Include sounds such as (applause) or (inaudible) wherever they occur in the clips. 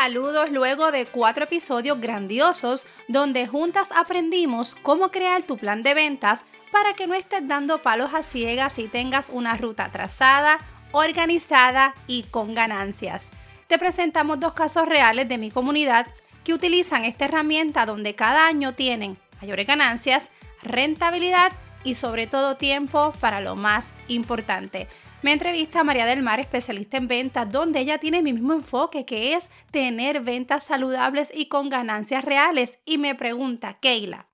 Saludos luego de cuatro episodios grandiosos donde juntas aprendimos cómo crear tu plan de ventas para que no estés dando palos a ciegas y tengas una ruta trazada, organizada y con ganancias. Te presentamos dos casos reales de mi comunidad que utilizan esta herramienta donde cada año tienen mayores ganancias, rentabilidad y sobre todo tiempo para lo más importante. Me entrevista a María del Mar, especialista en ventas, donde ella tiene mi mismo enfoque, que es tener ventas saludables y con ganancias reales. Y me pregunta, Keila,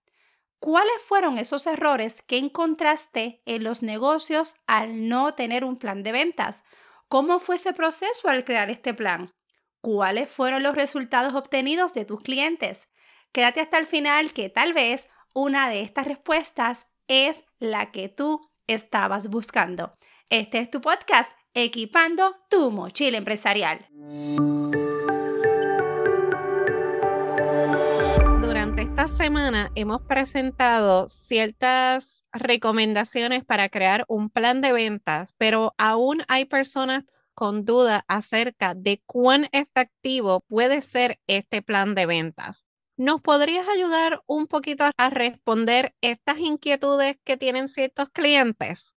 ¿cuáles fueron esos errores que encontraste en los negocios al no tener un plan de ventas? ¿Cómo fue ese proceso al crear este plan? ¿Cuáles fueron los resultados obtenidos de tus clientes? Quédate hasta el final que tal vez una de estas respuestas es la que tú estabas buscando. Este es tu podcast, Equipando tu mochila empresarial. Durante esta semana hemos presentado ciertas recomendaciones para crear un plan de ventas, pero aún hay personas con duda acerca de cuán efectivo puede ser este plan de ventas. ¿Nos podrías ayudar un poquito a responder estas inquietudes que tienen ciertos clientes?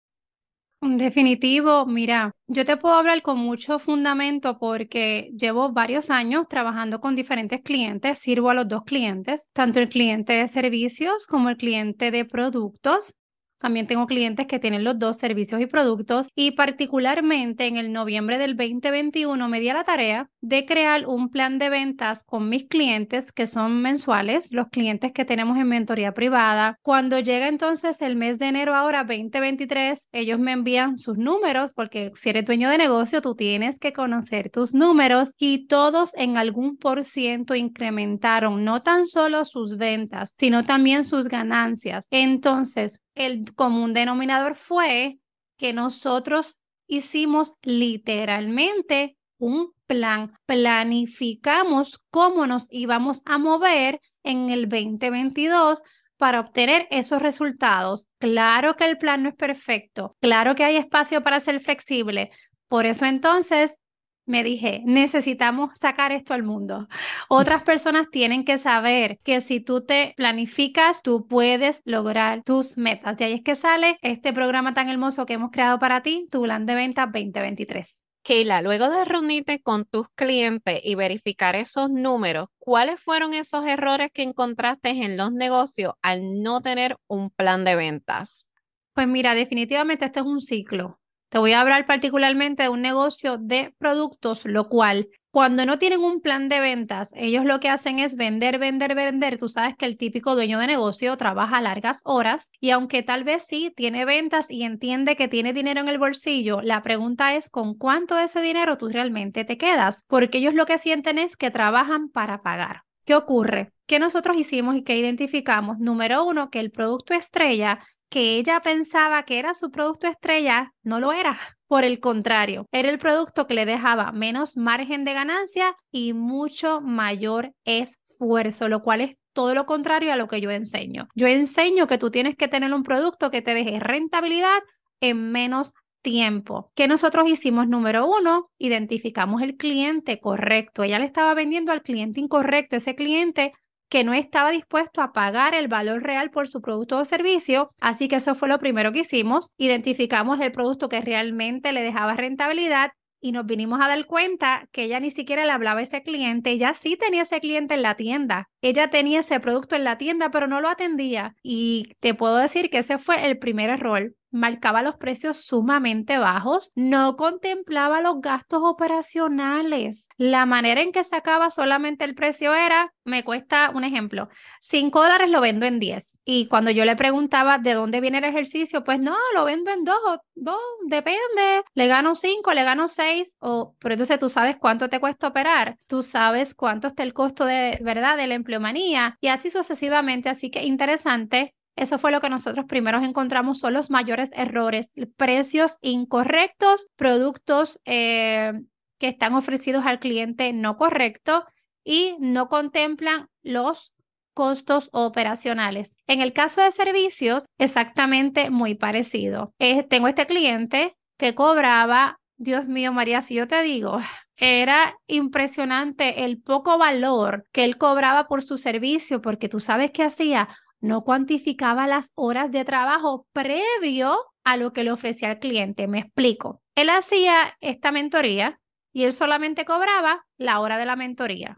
Definitivo, mira, yo te puedo hablar con mucho fundamento porque llevo varios años trabajando con diferentes clientes, sirvo a los dos clientes, tanto el cliente de servicios como el cliente de productos. También tengo clientes que tienen los dos servicios y productos y particularmente en el noviembre del 2021 me di a la tarea de crear un plan de ventas con mis clientes que son mensuales, los clientes que tenemos en mentoría privada. Cuando llega entonces el mes de enero ahora 2023, ellos me envían sus números porque si eres dueño de negocio tú tienes que conocer tus números y todos en algún por ciento incrementaron no tan solo sus ventas, sino también sus ganancias. Entonces, el común denominador fue que nosotros hicimos literalmente un plan, planificamos cómo nos íbamos a mover en el 2022 para obtener esos resultados. Claro que el plan no es perfecto, claro que hay espacio para ser flexible. Por eso entonces me dije, necesitamos sacar esto al mundo. Otras (laughs) personas tienen que saber que si tú te planificas, tú puedes lograr tus metas. De ahí es que sale este programa tan hermoso que hemos creado para ti, tu plan de venta 2023. Keila, luego de reunirte con tus clientes y verificar esos números, ¿cuáles fueron esos errores que encontraste en los negocios al no tener un plan de ventas? Pues mira, definitivamente esto es un ciclo. Te voy a hablar particularmente de un negocio de productos, lo cual cuando no tienen un plan de ventas, ellos lo que hacen es vender, vender, vender. Tú sabes que el típico dueño de negocio trabaja largas horas y aunque tal vez sí tiene ventas y entiende que tiene dinero en el bolsillo, la pregunta es con cuánto de ese dinero tú realmente te quedas, porque ellos lo que sienten es que trabajan para pagar. ¿Qué ocurre? ¿Qué nosotros hicimos y qué identificamos? Número uno, que el producto estrella que ella pensaba que era su producto estrella, no lo era. Por el contrario, era el producto que le dejaba menos margen de ganancia y mucho mayor esfuerzo, lo cual es todo lo contrario a lo que yo enseño. Yo enseño que tú tienes que tener un producto que te deje rentabilidad en menos tiempo. ¿Qué nosotros hicimos? Número uno, identificamos el cliente correcto. Ella le estaba vendiendo al cliente incorrecto. Ese cliente que no estaba dispuesto a pagar el valor real por su producto o servicio. Así que eso fue lo primero que hicimos. Identificamos el producto que realmente le dejaba rentabilidad y nos vinimos a dar cuenta que ella ni siquiera le hablaba a ese cliente, ella sí tenía ese cliente en la tienda, ella tenía ese producto en la tienda, pero no lo atendía. Y te puedo decir que ese fue el primer error marcaba los precios sumamente bajos, no contemplaba los gastos operacionales. La manera en que sacaba solamente el precio era, me cuesta un ejemplo, 5 dólares lo vendo en 10. Y cuando yo le preguntaba de dónde viene el ejercicio, pues no, lo vendo en 2 o 2, depende. Le gano 5, le gano 6, o, pero entonces tú sabes cuánto te cuesta operar, tú sabes cuánto está el costo de, ¿verdad?, de la empleomanía y así sucesivamente. Así que interesante eso fue lo que nosotros primero encontramos, son los mayores errores, precios incorrectos, productos eh, que están ofrecidos al cliente no correcto y no contemplan los costos operacionales. En el caso de servicios, exactamente muy parecido. tengo este cliente que cobraba, Dios mío, María, si yo te digo, Era impresionante el poco valor que él cobraba por su servicio, porque tú sabes qué hacía, no cuantificaba las horas de trabajo previo a lo que le ofrecía al cliente. Me explico. Él hacía esta mentoría y él solamente cobraba la hora de la mentoría.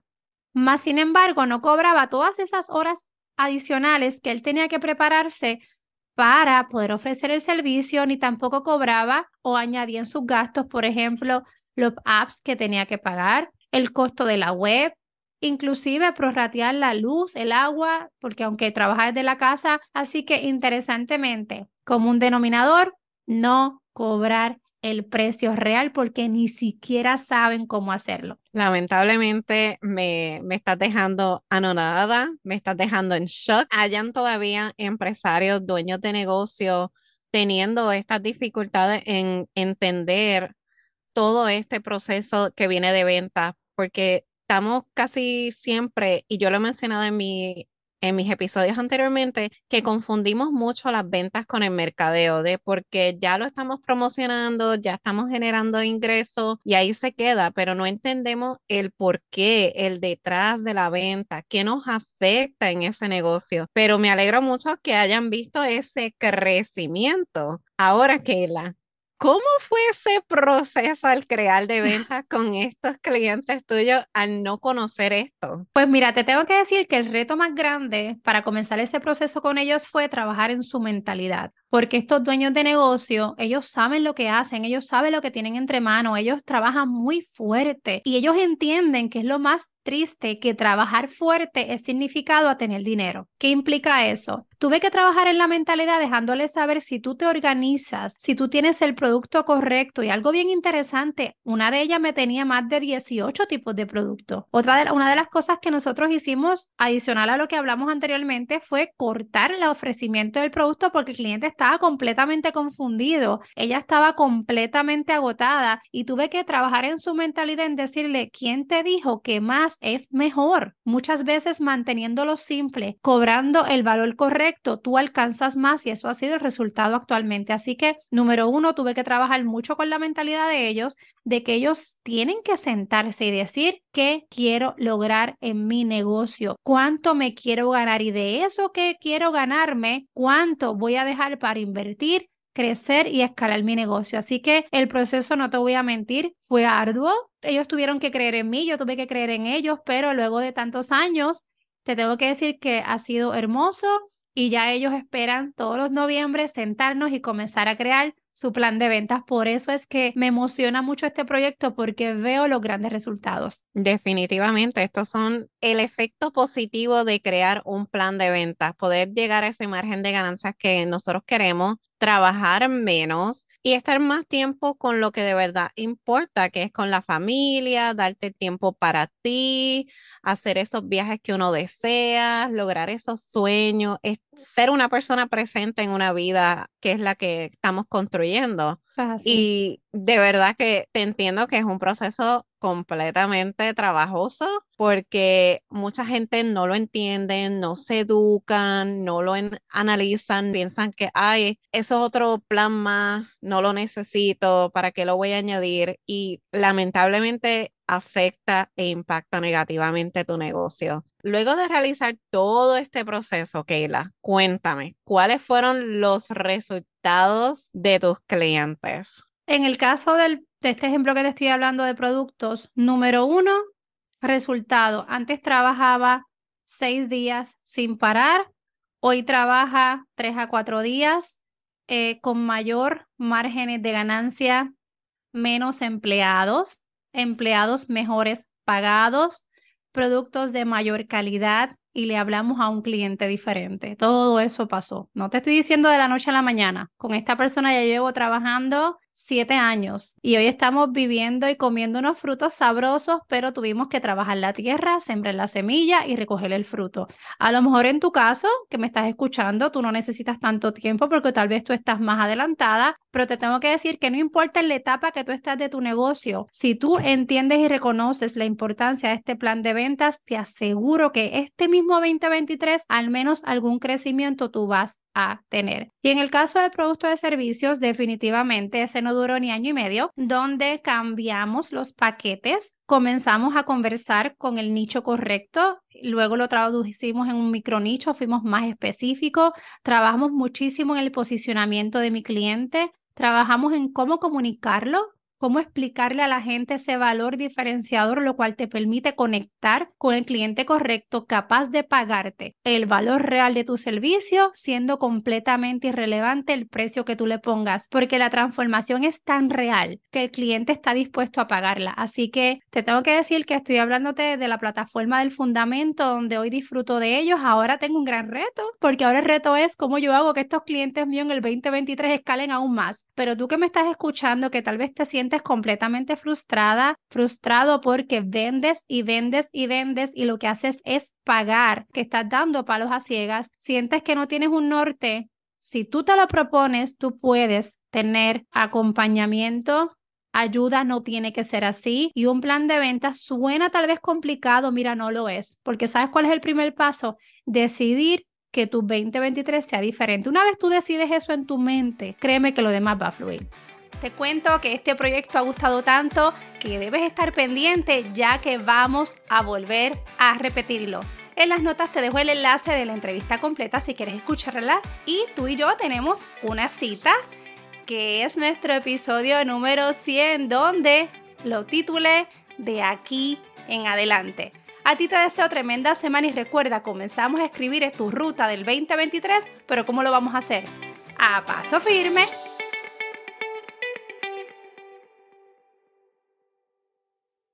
Más sin embargo, no cobraba todas esas horas adicionales que él tenía que prepararse para poder ofrecer el servicio, ni tampoco cobraba o añadía en sus gastos, por ejemplo, los apps que tenía que pagar, el costo de la web, inclusive prorratear la luz, el agua, porque aunque trabaja desde la casa, así que interesantemente, como un denominador, no cobrar el precio real porque ni siquiera saben cómo hacerlo. Lamentablemente me, me estás dejando anonadada, me estás dejando en shock. Hayan todavía empresarios, dueños de negocio teniendo estas dificultades en entender todo este proceso que viene de venta, porque estamos casi siempre, y yo lo he mencionado en mi en mis episodios anteriormente que confundimos mucho las ventas con el mercadeo, de porque ya lo estamos promocionando, ya estamos generando ingresos y ahí se queda, pero no entendemos el por qué, el detrás de la venta, qué nos afecta en ese negocio. Pero me alegro mucho que hayan visto ese crecimiento. Ahora, Keila, ¿Cómo fue ese proceso al crear de ventas con estos clientes tuyos al no conocer esto? Pues mira, te tengo que decir que el reto más grande para comenzar ese proceso con ellos fue trabajar en su mentalidad, porque estos dueños de negocio, ellos saben lo que hacen, ellos saben lo que tienen entre manos, ellos trabajan muy fuerte y ellos entienden que es lo más triste que trabajar fuerte es significado a tener dinero. ¿Qué implica eso? Tuve que trabajar en la mentalidad dejándoles saber si tú te organizas, si tú tienes el producto correcto y algo bien interesante, una de ellas me tenía más de 18 tipos de productos. Otra de, una de las cosas que nosotros hicimos adicional a lo que hablamos anteriormente fue cortar el ofrecimiento del producto porque el cliente estaba completamente confundido, ella estaba completamente agotada y tuve que trabajar en su mentalidad en decirle, ¿quién te dijo que más es mejor? Muchas veces manteniéndolo simple, cobrando el valor correcto, tú alcanzas más y eso ha sido el resultado actualmente. Así que, número uno, tuve que trabajar mucho con la mentalidad de ellos, de que ellos tienen que sentarse y decir qué quiero lograr en mi negocio, cuánto me quiero ganar y de eso que quiero ganarme, cuánto voy a dejar para invertir crecer y escalar mi negocio. Así que el proceso, no te voy a mentir, fue arduo. Ellos tuvieron que creer en mí, yo tuve que creer en ellos, pero luego de tantos años, te tengo que decir que ha sido hermoso y ya ellos esperan todos los noviembre sentarnos y comenzar a crear su plan de ventas. Por eso es que me emociona mucho este proyecto porque veo los grandes resultados. Definitivamente, estos son el efecto positivo de crear un plan de ventas, poder llegar a ese margen de ganancias que nosotros queremos, trabajar menos y estar más tiempo con lo que de verdad importa, que es con la familia, darte tiempo para ti, hacer esos viajes que uno desea, lograr esos sueños, es ser una persona presente en una vida que es la que estamos construyendo. Y de verdad que te entiendo que es un proceso completamente trabajoso porque mucha gente no lo entiende, no se educan, no lo analizan, piensan que, ay, eso es otro plan más, no lo necesito, ¿para qué lo voy a añadir? Y lamentablemente afecta e impacta negativamente tu negocio. Luego de realizar todo este proceso, Keila, cuéntame, ¿cuáles fueron los resultados de tus clientes? En el caso del, de este ejemplo que te estoy hablando de productos, número uno, resultado. Antes trabajaba seis días sin parar, hoy trabaja tres a cuatro días eh, con mayor márgenes de ganancia, menos empleados, empleados mejores pagados, productos de mayor calidad y le hablamos a un cliente diferente. Todo eso pasó. No te estoy diciendo de la noche a la mañana. Con esta persona ya llevo trabajando siete años y hoy estamos viviendo y comiendo unos frutos sabrosos, pero tuvimos que trabajar la tierra, sembrar la semilla y recoger el fruto. A lo mejor en tu caso, que me estás escuchando, tú no necesitas tanto tiempo porque tal vez tú estás más adelantada, pero te tengo que decir que no importa en la etapa que tú estás de tu negocio, si tú entiendes y reconoces la importancia de este plan de ventas, te aseguro que este mismo 2023 al menos algún crecimiento tú vas tener. Y en el caso del producto de servicios, definitivamente ese no duró ni año y medio, donde cambiamos los paquetes, comenzamos a conversar con el nicho correcto, luego lo traducimos en un micronicho, fuimos más específicos, trabajamos muchísimo en el posicionamiento de mi cliente, trabajamos en cómo comunicarlo cómo explicarle a la gente ese valor diferenciador, lo cual te permite conectar con el cliente correcto, capaz de pagarte el valor real de tu servicio, siendo completamente irrelevante el precio que tú le pongas, porque la transformación es tan real que el cliente está dispuesto a pagarla. Así que te tengo que decir que estoy hablándote de la plataforma del fundamento, donde hoy disfruto de ellos. Ahora tengo un gran reto, porque ahora el reto es cómo yo hago que estos clientes míos en el 2023 escalen aún más. Pero tú que me estás escuchando, que tal vez te sientes completamente frustrada, frustrado porque vendes y vendes y vendes y lo que haces es pagar, que estás dando palos a ciegas, sientes que no tienes un norte. Si tú te lo propones, tú puedes tener acompañamiento, ayuda no tiene que ser así y un plan de venta suena tal vez complicado, mira, no lo es, porque ¿sabes cuál es el primer paso? Decidir que tu 2023 sea diferente. Una vez tú decides eso en tu mente, créeme que lo demás va a fluir. Te cuento que este proyecto ha gustado tanto que debes estar pendiente ya que vamos a volver a repetirlo. En las notas te dejo el enlace de la entrevista completa si quieres escucharla y tú y yo tenemos una cita que es nuestro episodio número 100 donde lo titulé De aquí en adelante. A ti te deseo tremenda semana y recuerda, comenzamos a escribir tu ruta del 2023, pero ¿cómo lo vamos a hacer? A paso firme